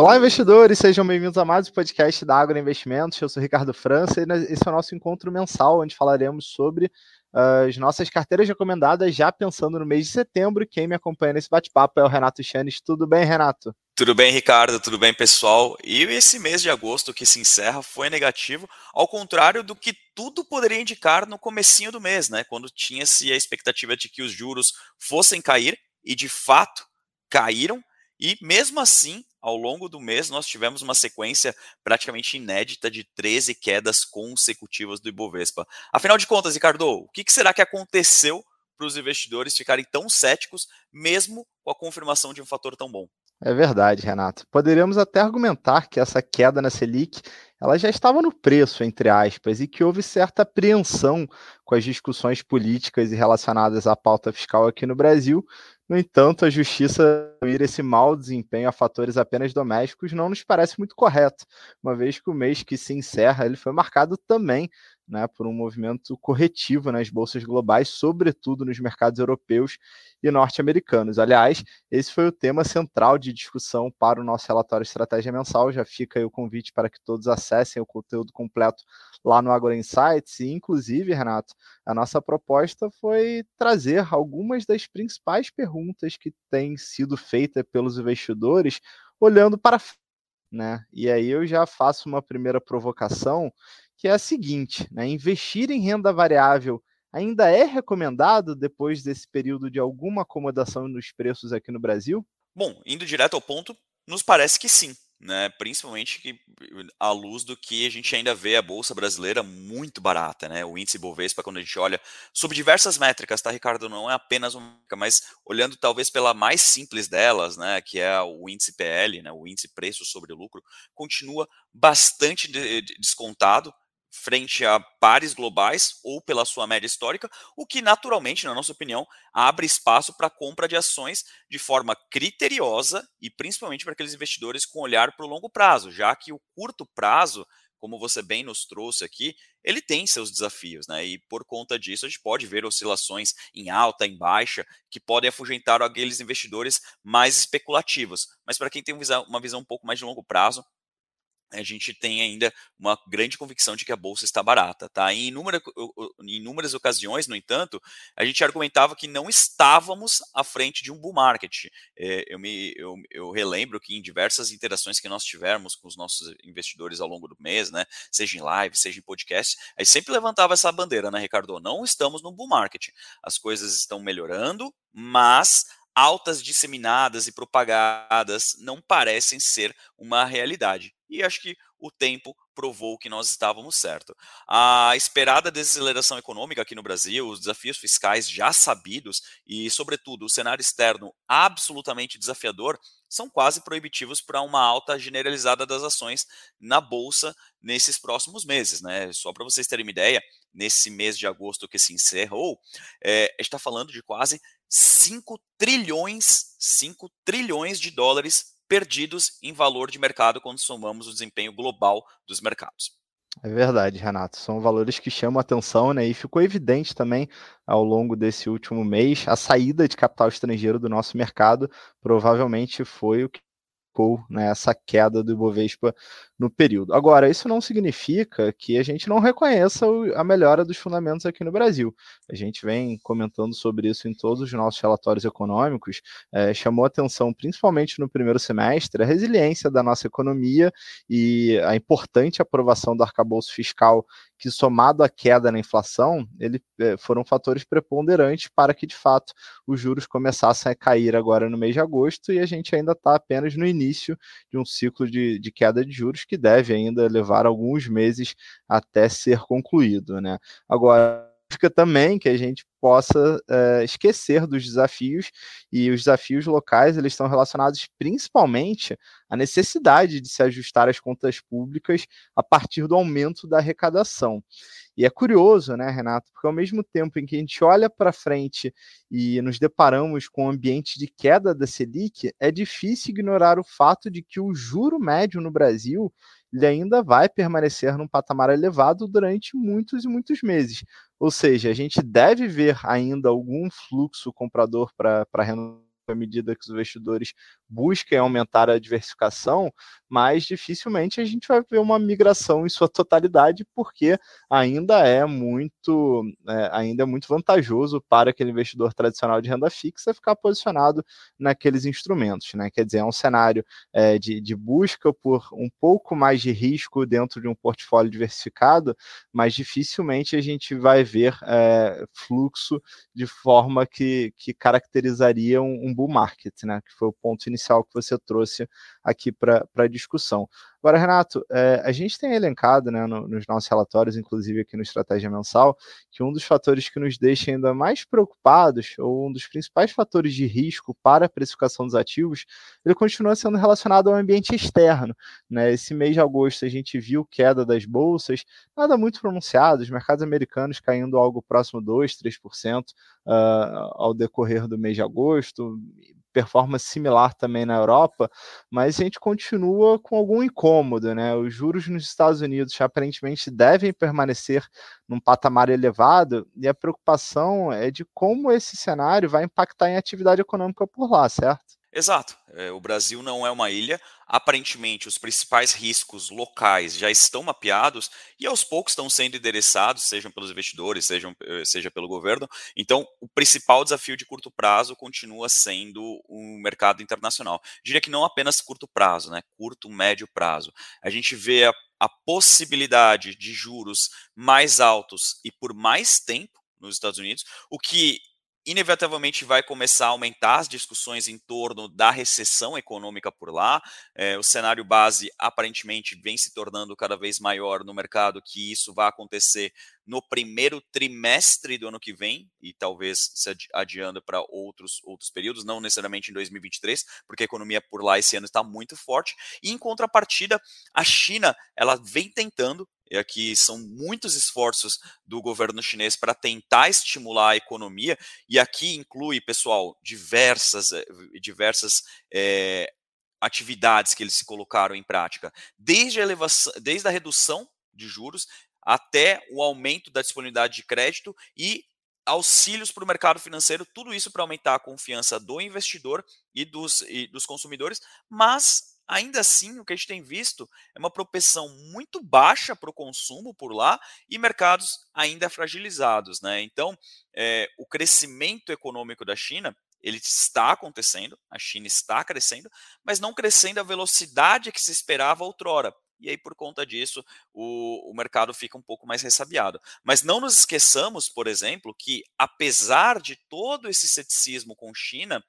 Olá, investidores, sejam bem-vindos a mais um podcast da Agro Investimentos. Eu sou Ricardo França e esse é o nosso encontro mensal, onde falaremos sobre uh, as nossas carteiras recomendadas, já pensando no mês de setembro. Quem me acompanha nesse bate-papo é o Renato Chanes. Tudo bem, Renato? Tudo bem, Ricardo? Tudo bem, pessoal? E esse mês de agosto que se encerra foi negativo, ao contrário do que tudo poderia indicar no comecinho do mês, né? Quando tinha-se a expectativa de que os juros fossem cair, e de fato caíram, e mesmo assim ao longo do mês, nós tivemos uma sequência praticamente inédita de 13 quedas consecutivas do Ibovespa. Afinal de contas, Ricardo, o que será que aconteceu para os investidores ficarem tão céticos, mesmo com a confirmação de um fator tão bom? É verdade, Renato. Poderíamos até argumentar que essa queda na Selic ela já estava no preço, entre aspas, e que houve certa apreensão com as discussões políticas e relacionadas à pauta fiscal aqui no Brasil, no entanto, a justiça ir esse mau desempenho a fatores apenas domésticos não nos parece muito correto, uma vez que o mês que se encerra ele foi marcado também né, por um movimento corretivo nas bolsas globais, sobretudo nos mercados europeus e norte-americanos. Aliás, esse foi o tema central de discussão para o nosso relatório Estratégia Mensal. Já fica aí o convite para que todos acessem o conteúdo completo lá no Agora Insights. E, inclusive, Renato, a nossa proposta foi trazer algumas das principais perguntas que têm sido feitas pelos investidores olhando para né? E aí eu já faço uma primeira provocação que é a seguinte: né, investir em renda variável ainda é recomendado depois desse período de alguma acomodação nos preços aqui no Brasil? Bom, indo direto ao ponto, nos parece que sim né? Principalmente que, à luz do que a gente ainda vê a bolsa brasileira muito barata, né? O índice Bovespa, quando a gente olha sobre diversas métricas, tá, Ricardo? Não é apenas uma, mas olhando talvez pela mais simples delas, né? Que é o índice PL, né? O índice preço sobre lucro, continua bastante descontado frente a pares globais ou pela sua média histórica, o que naturalmente, na nossa opinião, abre espaço para a compra de ações de forma criteriosa e principalmente para aqueles investidores com olhar para o longo prazo, já que o curto prazo, como você bem nos trouxe aqui, ele tem seus desafios, né? E por conta disso, a gente pode ver oscilações em alta, em baixa, que podem afugentar aqueles investidores mais especulativos. Mas para quem tem uma visão um pouco mais de longo prazo, a gente tem ainda uma grande convicção de que a bolsa está barata, tá? Em, inúmera, em inúmeras ocasiões, no entanto, a gente argumentava que não estávamos à frente de um bull market. É, eu, me, eu, eu, relembro que em diversas interações que nós tivemos com os nossos investidores ao longo do mês, né, seja em live, seja em podcast, aí sempre levantava essa bandeira, né, Ricardo? Não estamos no bull market. As coisas estão melhorando, mas altas disseminadas e propagadas não parecem ser uma realidade e acho que o tempo provou que nós estávamos certo. A esperada desaceleração econômica aqui no Brasil, os desafios fiscais já sabidos e, sobretudo, o cenário externo absolutamente desafiador são quase proibitivos para uma alta generalizada das ações na bolsa nesses próximos meses, né? Só para vocês terem uma ideia, nesse mês de agosto que se encerrou, é, gente está falando de quase 5 trilhões, 5 trilhões de dólares perdidos em valor de mercado quando somamos o desempenho global dos mercados. É verdade, Renato. São valores que chamam atenção, né? E ficou evidente também ao longo desse último mês a saída de capital estrangeiro do nosso mercado. Provavelmente foi o que ficou né, essa queda do Ibovespa no período. Agora, isso não significa que a gente não reconheça a melhora dos fundamentos aqui no Brasil. A gente vem comentando sobre isso em todos os nossos relatórios econômicos, é, chamou atenção principalmente no primeiro semestre a resiliência da nossa economia e a importante aprovação do arcabouço fiscal que somado à queda na inflação, ele, é, foram fatores preponderantes para que, de fato, os juros começassem a cair agora no mês de agosto e a gente ainda está apenas no início de um ciclo de, de queda de juros que deve ainda levar alguns meses até ser concluído. Né? Agora, significa também que a gente possa é, esquecer dos desafios e os desafios locais eles estão relacionados principalmente à necessidade de se ajustar às contas públicas a partir do aumento da arrecadação. E é curioso, né, Renato, porque ao mesmo tempo em que a gente olha para frente e nos deparamos com um ambiente de queda da Selic, é difícil ignorar o fato de que o juro médio no Brasil ele ainda vai permanecer num patamar elevado durante muitos e muitos meses. Ou seja, a gente deve ver ainda algum fluxo comprador para renda à medida que os investidores busquem aumentar a diversificação, mas dificilmente a gente vai ver uma migração em sua totalidade, porque ainda é muito, é, ainda é muito vantajoso para aquele investidor tradicional de renda fixa ficar posicionado naqueles instrumentos, né? Quer dizer, é um cenário é, de, de busca por um pouco mais de risco dentro de um portfólio diversificado, mas dificilmente a gente vai ver é, fluxo de forma que, que caracterizaria um, um bull market, né? Que foi o ponto inicial que você trouxe aqui para a discussão. Agora, Renato, é, a gente tem elencado né, no, nos nossos relatórios, inclusive aqui no Estratégia Mensal, que um dos fatores que nos deixa ainda mais preocupados, ou um dos principais fatores de risco para a precificação dos ativos, ele continua sendo relacionado ao ambiente externo. Né? Esse mês de agosto a gente viu queda das bolsas, nada muito pronunciado, os mercados americanos caindo algo próximo 2%, 3% uh, ao decorrer do mês de agosto, performance similar também na Europa, mas a gente continua com algum incômodo, né? Os juros nos Estados Unidos aparentemente devem permanecer num patamar elevado e a preocupação é de como esse cenário vai impactar em atividade econômica por lá, certo? Exato. É, o Brasil não é uma ilha. Aparentemente, os principais riscos locais já estão mapeados e aos poucos estão sendo endereçados, sejam pelos investidores, sejam, eh, seja pelo governo. Então, o principal desafio de curto prazo continua sendo o mercado internacional. Diria que não apenas curto prazo, né? Curto, médio prazo. A gente vê a, a possibilidade de juros mais altos e por mais tempo nos Estados Unidos, o que inevitavelmente vai começar a aumentar as discussões em torno da recessão econômica por lá. É, o cenário base aparentemente vem se tornando cada vez maior no mercado, que isso vai acontecer no primeiro trimestre do ano que vem e talvez se adiando para outros outros períodos, não necessariamente em 2023, porque a economia por lá esse ano está muito forte. E em contrapartida, a China ela vem tentando e aqui são muitos esforços do governo chinês para tentar estimular a economia, e aqui inclui, pessoal, diversas, eh, diversas é, atividades que eles se colocaram em prática, desde a, elevação, desde a redução de juros até o aumento da disponibilidade de crédito e auxílios para o mercado financeiro, tudo isso para aumentar a confiança do investidor e dos, e dos consumidores, mas ainda assim, o que a gente tem visto é uma propensão muito baixa para o consumo por lá e mercados ainda fragilizados. Né? Então, é, o crescimento econômico da China ele está acontecendo, a China está crescendo, mas não crescendo à velocidade que se esperava outrora. E aí, por conta disso, o, o mercado fica um pouco mais ressabiado. Mas não nos esqueçamos, por exemplo, que apesar de todo esse ceticismo com China,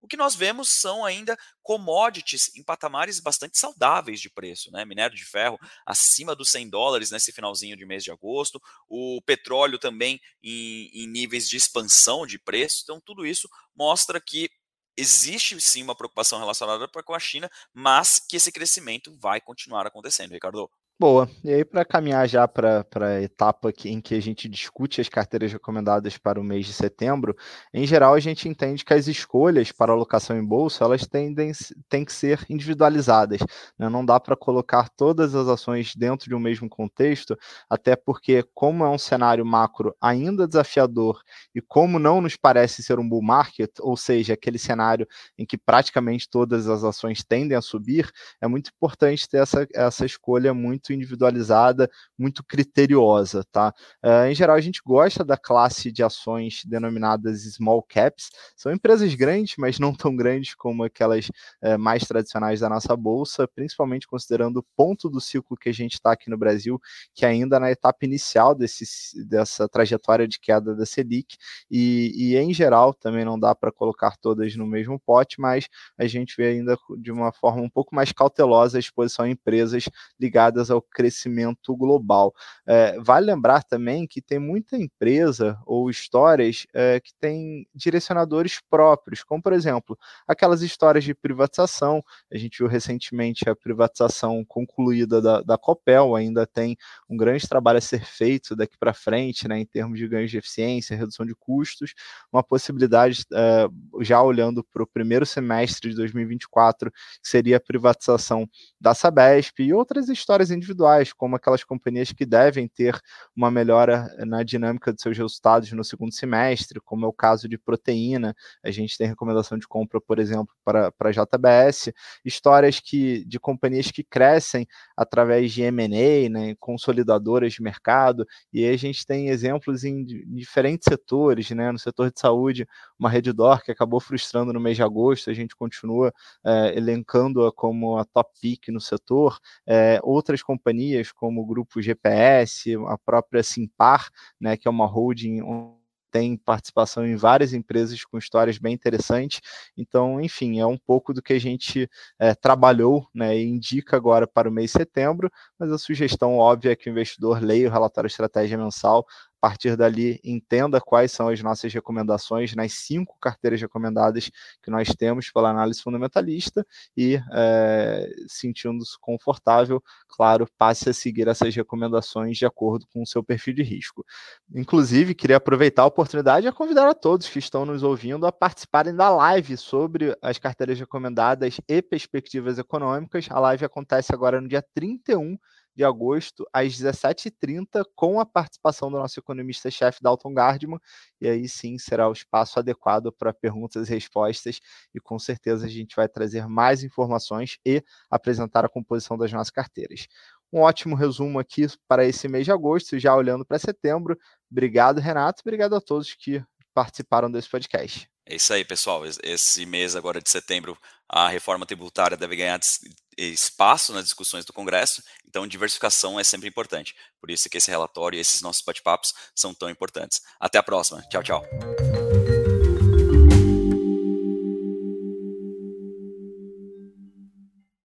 o que nós vemos são ainda commodities em patamares bastante saudáveis de preço, né? Minério de ferro acima dos 100 dólares nesse finalzinho de mês de agosto, o petróleo também em, em níveis de expansão de preço. Então, tudo isso mostra que existe sim uma preocupação relacionada com a China, mas que esse crescimento vai continuar acontecendo, Ricardo. Boa. E aí, para caminhar já para a etapa que, em que a gente discute as carteiras recomendadas para o mês de setembro, em geral, a gente entende que as escolhas para alocação em bolsa elas tendem, têm que ser individualizadas. Né? Não dá para colocar todas as ações dentro de um mesmo contexto, até porque, como é um cenário macro ainda desafiador e como não nos parece ser um bull market, ou seja, aquele cenário em que praticamente todas as ações tendem a subir, é muito importante ter essa, essa escolha muito muito individualizada, muito criteriosa, tá? Uh, em geral, a gente gosta da classe de ações denominadas small caps, são empresas grandes, mas não tão grandes como aquelas uh, mais tradicionais da nossa bolsa, principalmente considerando o ponto do ciclo que a gente está aqui no Brasil, que ainda na etapa inicial desse, dessa trajetória de queda da Selic, e, e em geral também não dá para colocar todas no mesmo pote, mas a gente vê ainda de uma forma um pouco mais cautelosa a exposição a empresas ligadas ao ao crescimento global. É, vale lembrar também que tem muita empresa ou histórias é, que têm direcionadores próprios, como por exemplo, aquelas histórias de privatização. A gente viu recentemente a privatização concluída da, da Copel, ainda tem um grande trabalho a ser feito daqui para frente, né, em termos de ganhos de eficiência, redução de custos, uma possibilidade, é, já olhando para o primeiro semestre de 2024, que seria a privatização da Sabesp e outras histórias individuais individuais, como aquelas companhias que devem ter uma melhora na dinâmica de seus resultados no segundo semestre, como é o caso de proteína. A gente tem recomendação de compra, por exemplo, para, para JBS, histórias que, de companhias que crescem através de M&A, né, consolidadoras de mercado, e a gente tem exemplos em diferentes setores, né, no setor de saúde, uma Redditor que acabou frustrando no mês de agosto, a gente continua é, elencando-a como a top pick no setor, é, outras companhias como o grupo GPS, a própria Simpar, né, que é uma holding tem participação em várias empresas com histórias bem interessantes. Então, enfim, é um pouco do que a gente é, trabalhou né, e indica agora para o mês de setembro, mas a sugestão óbvia é que o investidor leia o relatório estratégia mensal, a partir dali, entenda quais são as nossas recomendações nas cinco carteiras recomendadas que nós temos pela análise fundamentalista e, é, sentindo-se confortável, claro, passe a seguir essas recomendações de acordo com o seu perfil de risco. Inclusive, queria aproveitar a oportunidade e convidar a todos que estão nos ouvindo a participarem da live sobre as carteiras recomendadas e perspectivas econômicas. A live acontece agora no dia 31 de agosto, às 17h30, com a participação do nosso economista-chefe Dalton Gardman. E aí sim será o espaço adequado para perguntas e respostas. E com certeza a gente vai trazer mais informações e apresentar a composição das nossas carteiras. Um ótimo resumo aqui para esse mês de agosto, já olhando para setembro. Obrigado, Renato. Obrigado a todos que participaram desse podcast. É isso aí, pessoal. Esse mês agora de setembro, a reforma tributária deve ganhar espaço nas discussões do Congresso, então diversificação é sempre importante. Por isso que esse relatório e esses nossos bate-papos são tão importantes. Até a próxima. Tchau, tchau.